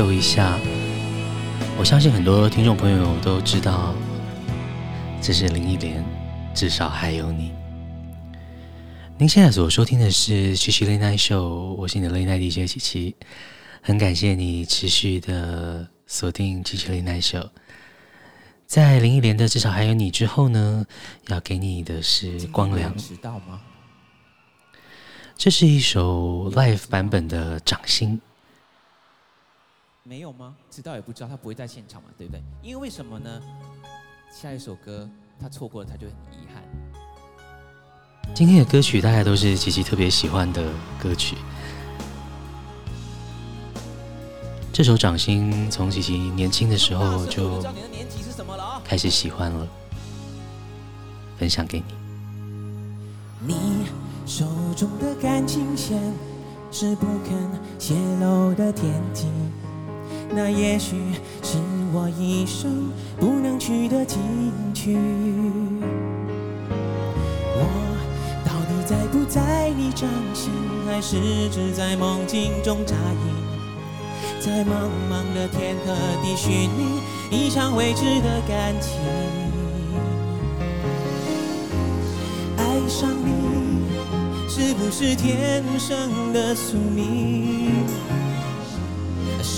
奏一下，我相信很多听众朋友都知道，这是林忆莲，至少还有你。您现在所收听的是七七 Late Night Show，我是你的 Late Night DJ 七七，很感谢你持续的锁定七七 Late Night Show。在林忆莲的至少还有你之后呢，要给你的是光良。知道吗？这是一首 live 版本的《掌心》，没有吗？知道也不知道，他不会在现场嘛，对不对？因为为什么呢？下一首歌他错过了，他就很遗憾。今天的歌曲大概都是琪琪特别喜欢的歌曲。这首《掌心》从琪琪年轻的时候就开始喜欢了，分享给你。你。手中的感情线是不肯泄露的天机，那也许是我一生不能去的禁区。我到底在不在你掌心，还是只在梦境中扎营，在茫茫的天和地寻觅一场未知的感情。爱上你，是不是天生的宿命？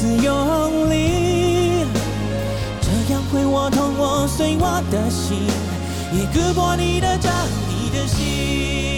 不要如此用力，这样会我痛我碎我的心，也割破你的掌，你的心。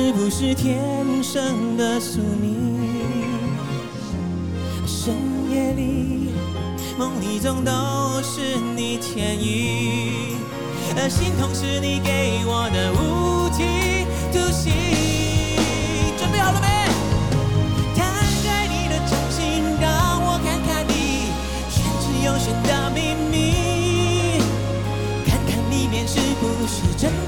是不是天生的宿命？深夜里，梦里总都是你牵引，而心痛是你给我的无期徒刑。准备好了没？摊开你的掌心，让我看看你玄之又玄的秘密，看看里面是不是真的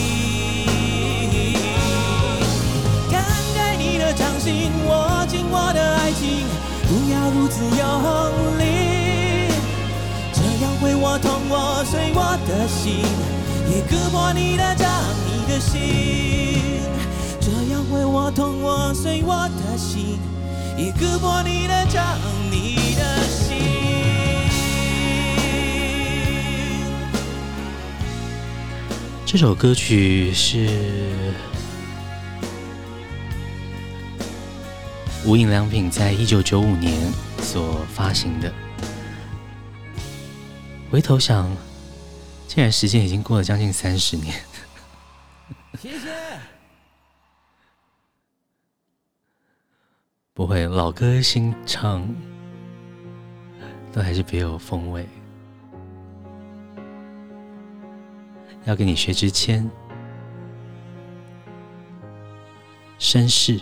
你的掌心，握紧我的爱情，不要如此用力。为我痛我碎我的心，也割破你的掌，你的心。这样会我痛我碎我的心，也割破你的掌，你的心。这首歌曲是无印良品在一九九五年所发行的。回头想，竟然时间已经过了将近三十年。谢谢。不会，老歌新唱，都还是别有风味。要跟你学之谦，绅士。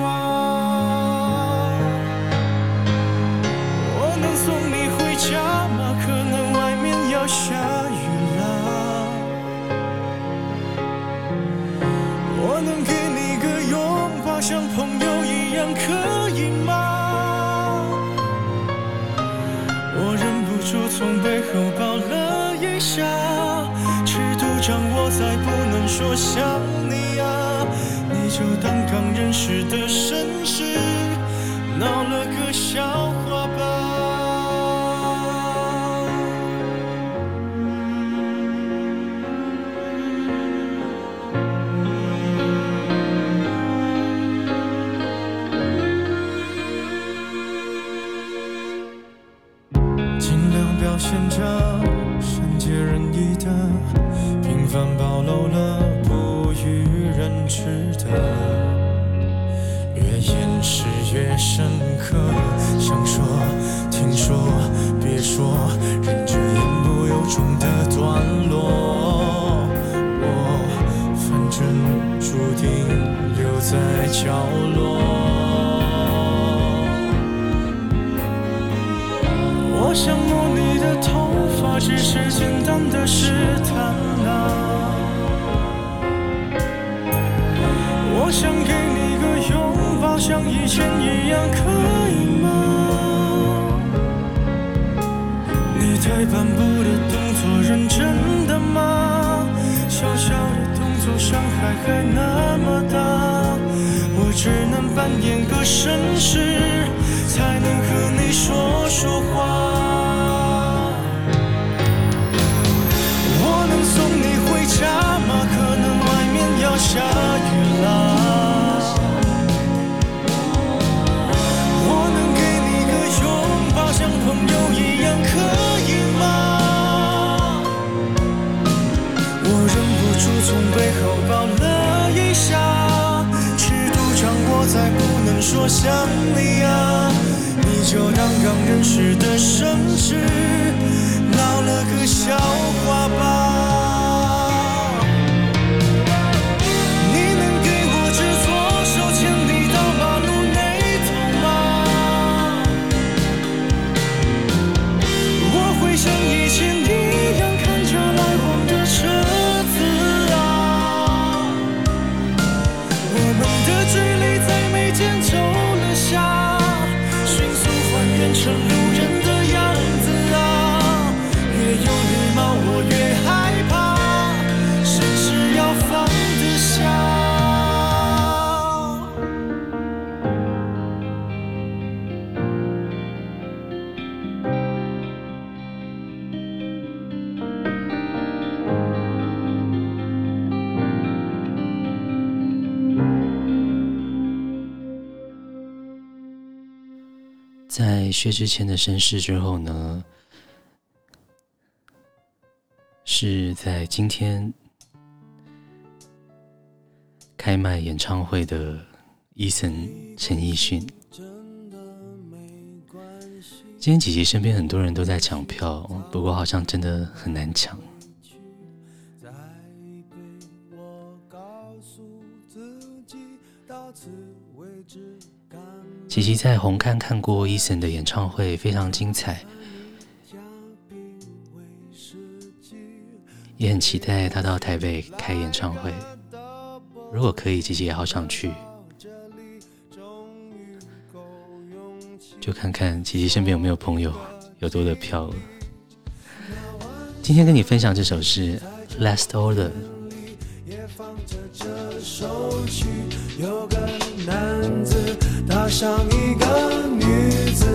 再不能说想你啊，你就当刚认识的绅士，闹了个笑说薛之谦的身世之后呢，是在今天开卖演唱会的 Eason 陈奕迅。今天琪琪身边很多人都在抢票，不过好像真的很难抢。琪琪在红磡看过 Eason 的演唱会，非常精彩，也很期待他到台北开演唱会。如果可以，琪琪也好想去，就看看琪琪身边有没有朋友有多的票了。今天跟你分享这首是《Last Order》。上一个女子，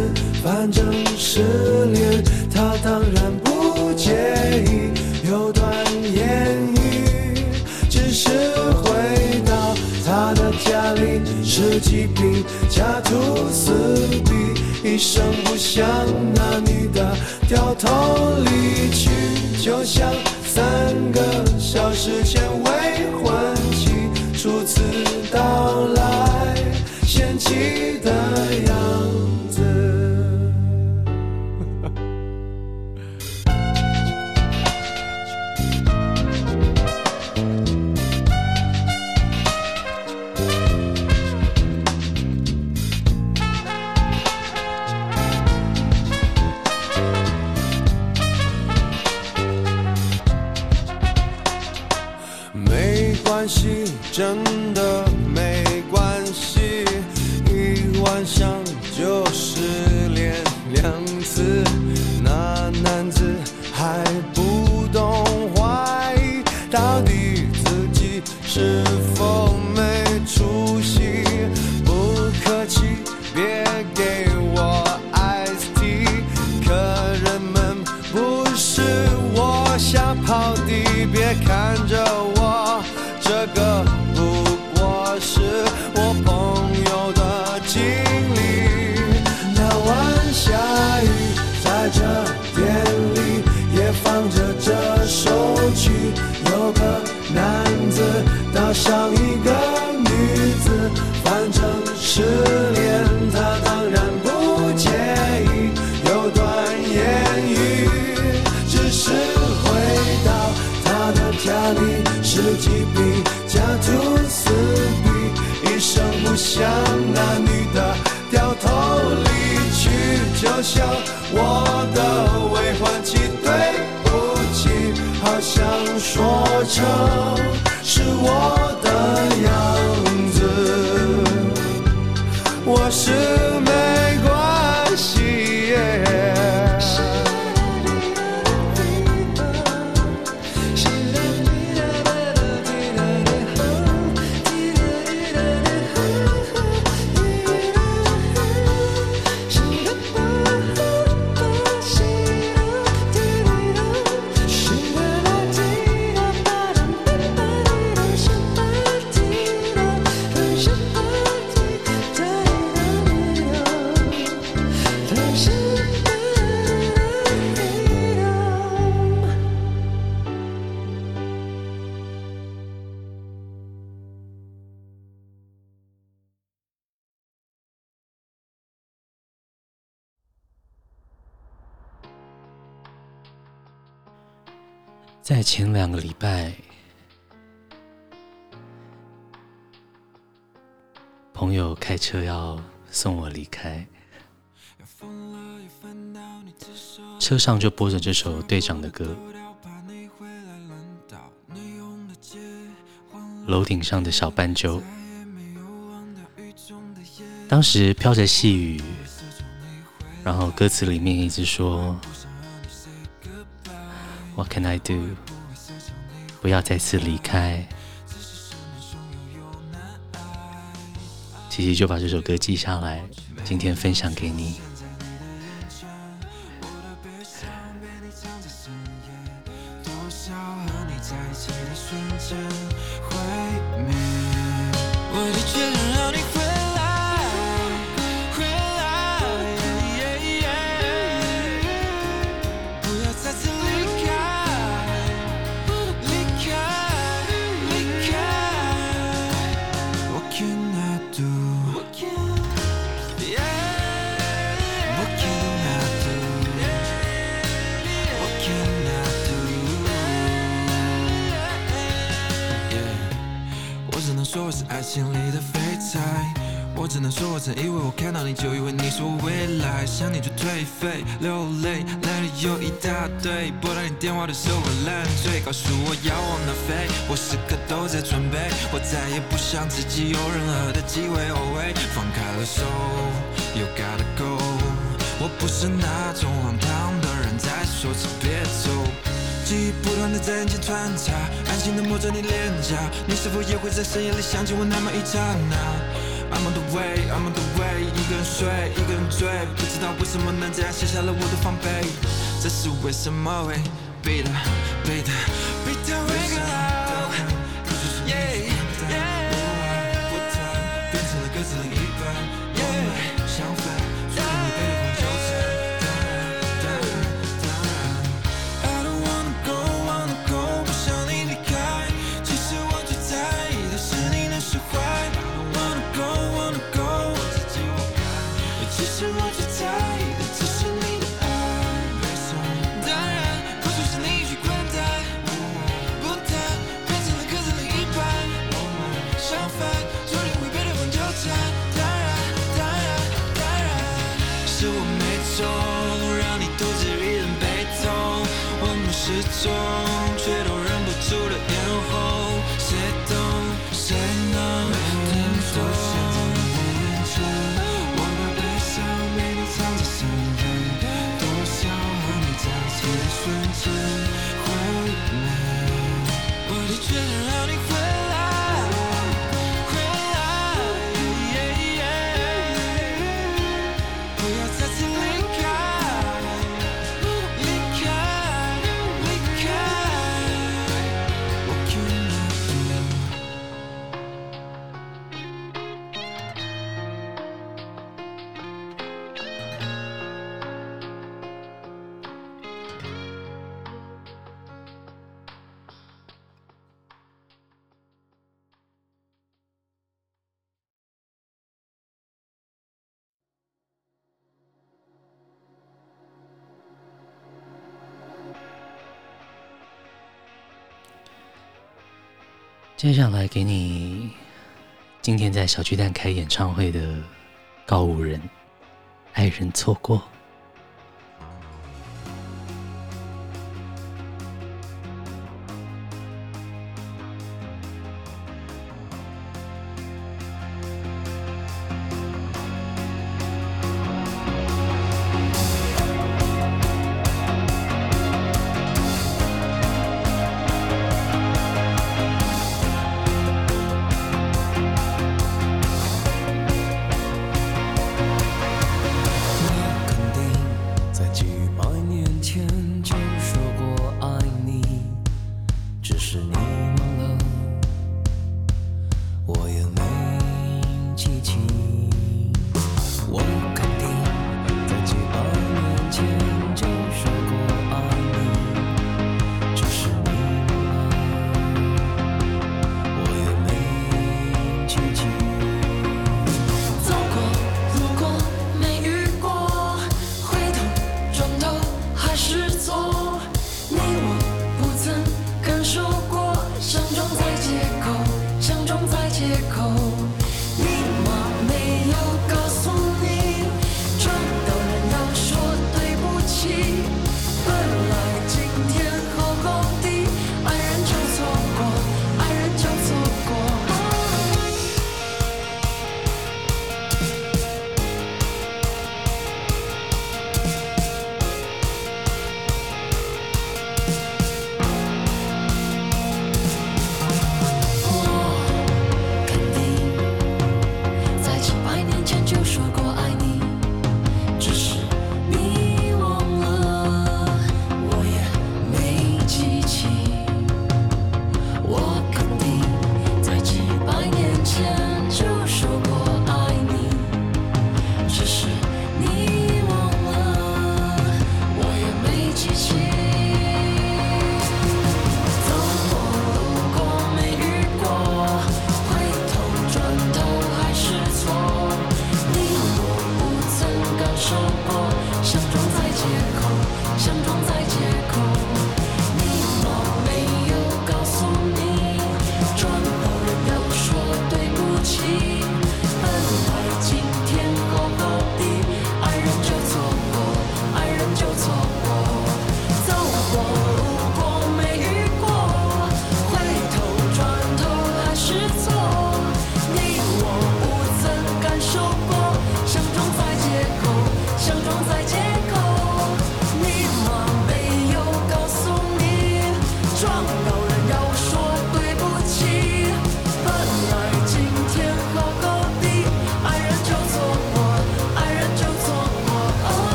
反正失恋，她当然不介意有段言语，只是回到她的家里，十几坪家徒四壁，一声不响，那女的掉头离去，就像真。前两个礼拜，朋友开车要送我离开，车上就播着这首队长的歌。楼顶上的小斑鸠，当时飘着细雨，然后歌词里面一直说。What can I do？不要再次离开。琪琪就把这首歌记下来，今天分享给你。想自己有任何的机会，Oh wait，放开了手，You gotta go。我不是那种荒唐的人，再说次别走。记忆不断的在眼前穿插，安心的摸着你脸颊，你是否也会在深夜里想起我那么一刹那？I'm on the way, I'm on the way，一个人睡，一个人追，不知道为什么能这样卸下了我的防备，这是为什么会背的背的背的会更好？Yeah yeah，我爱不谈，变成了各自 storm 接下来给你今天在小巨蛋开演唱会的告五人爱人错过。情。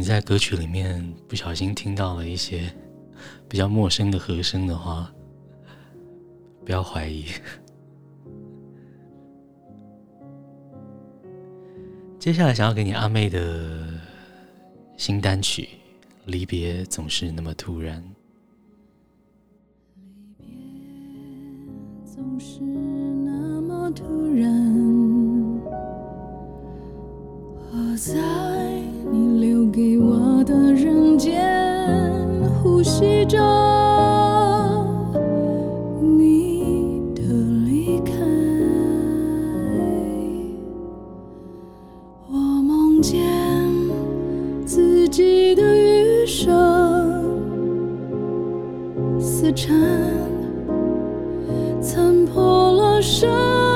你在歌曲里面不小心听到了一些比较陌生的和声的话，不要怀疑。接下来想要给你阿妹的新单曲《离别总是那么突然》。离别总是那么突然，我在你留给我的人间呼吸着你的离开。我梦见自己的余生。撕成。残破了伤。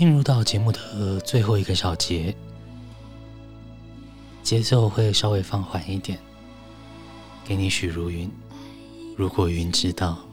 进入到节目的最后一个小节，节奏会稍微放缓一点，给你许如芸。如果云知道。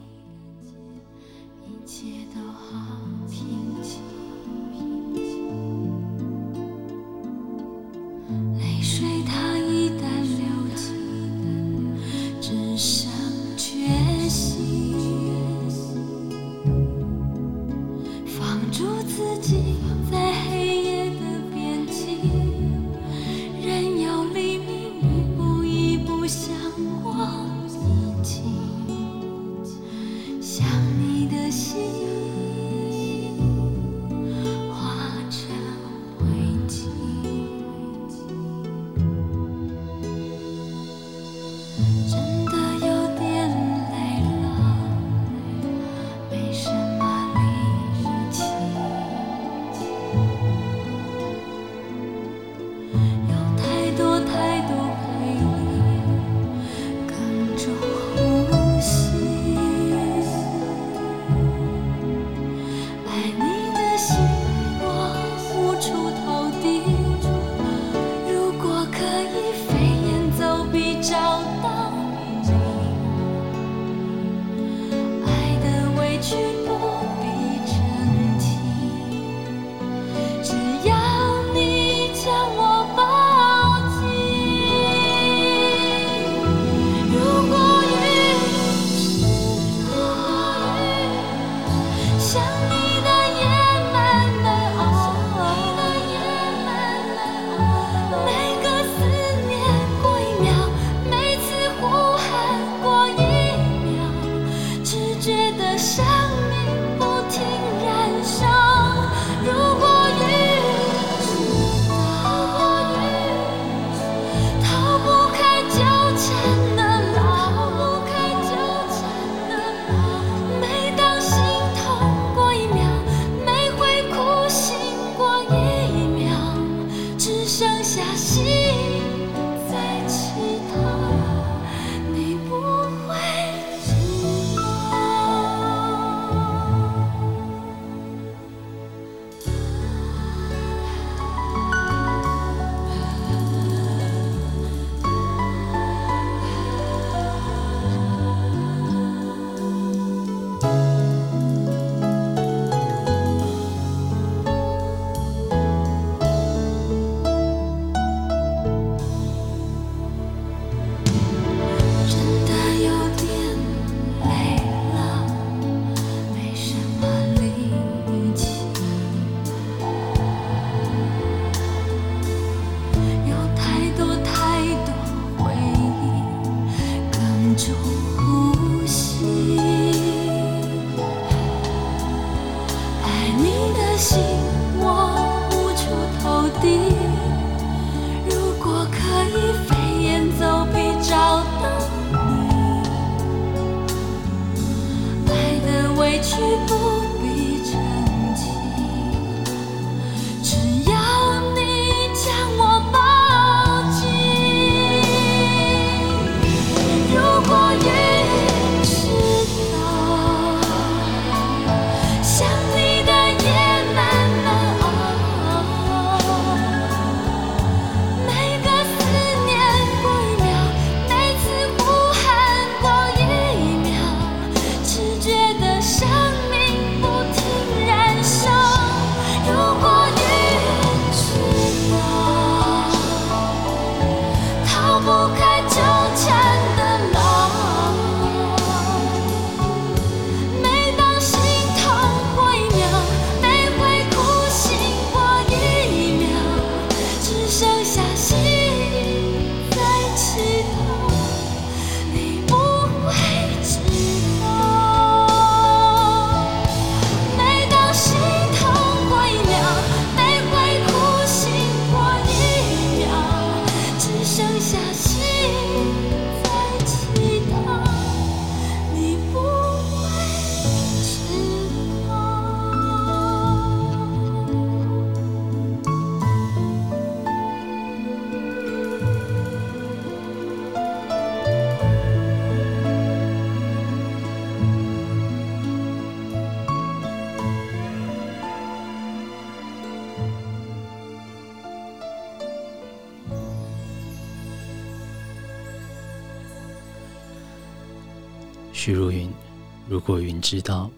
知道，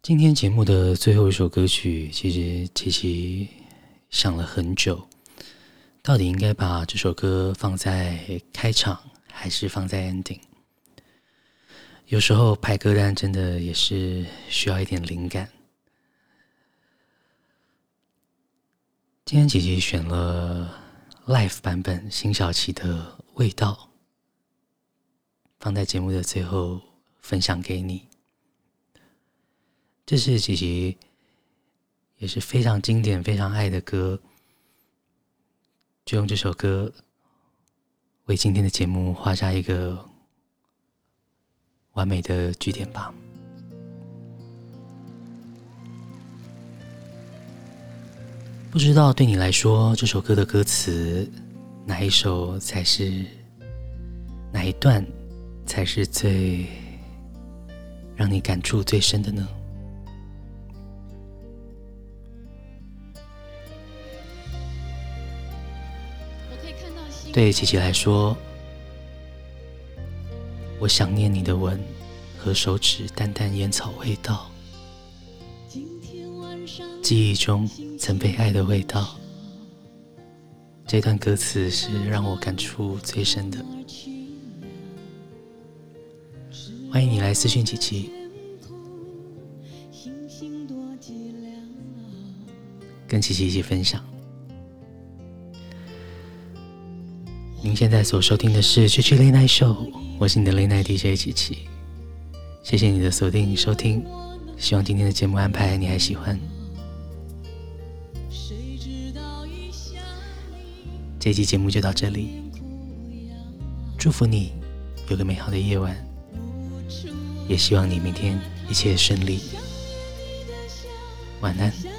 今天节目的最后一首歌曲，其实琪琪想了很久，到底应该把这首歌放在开场，还是放在 ending？有时候排歌单真的也是需要一点灵感。今天琪琪选了 live 版本，辛晓琪的味道。放在节目的最后分享给你，这是琪琪也是非常经典、非常爱的歌，就用这首歌为今天的节目画下一个完美的句点吧。不知道对你来说，这首歌的歌词哪一首才是哪一段？才是最让你感触最深的呢？对琪琪来说，我想念你的吻和手指淡淡烟草味道，记忆中曾被爱的味道。这段歌词是让我感触最深的。欢迎你来私讯琪琪，跟琪琪一起分享。您现在所收听的是《七七 Late Night Show》，我是你的 Late Night DJ 琪琪。谢谢你的锁定收听，希望今天的节目安排你还喜欢。这期节目就到这里，祝福你有个美好的夜晚。也希望你明天一切顺利，晚安。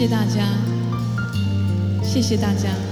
谢大家，谢谢大家。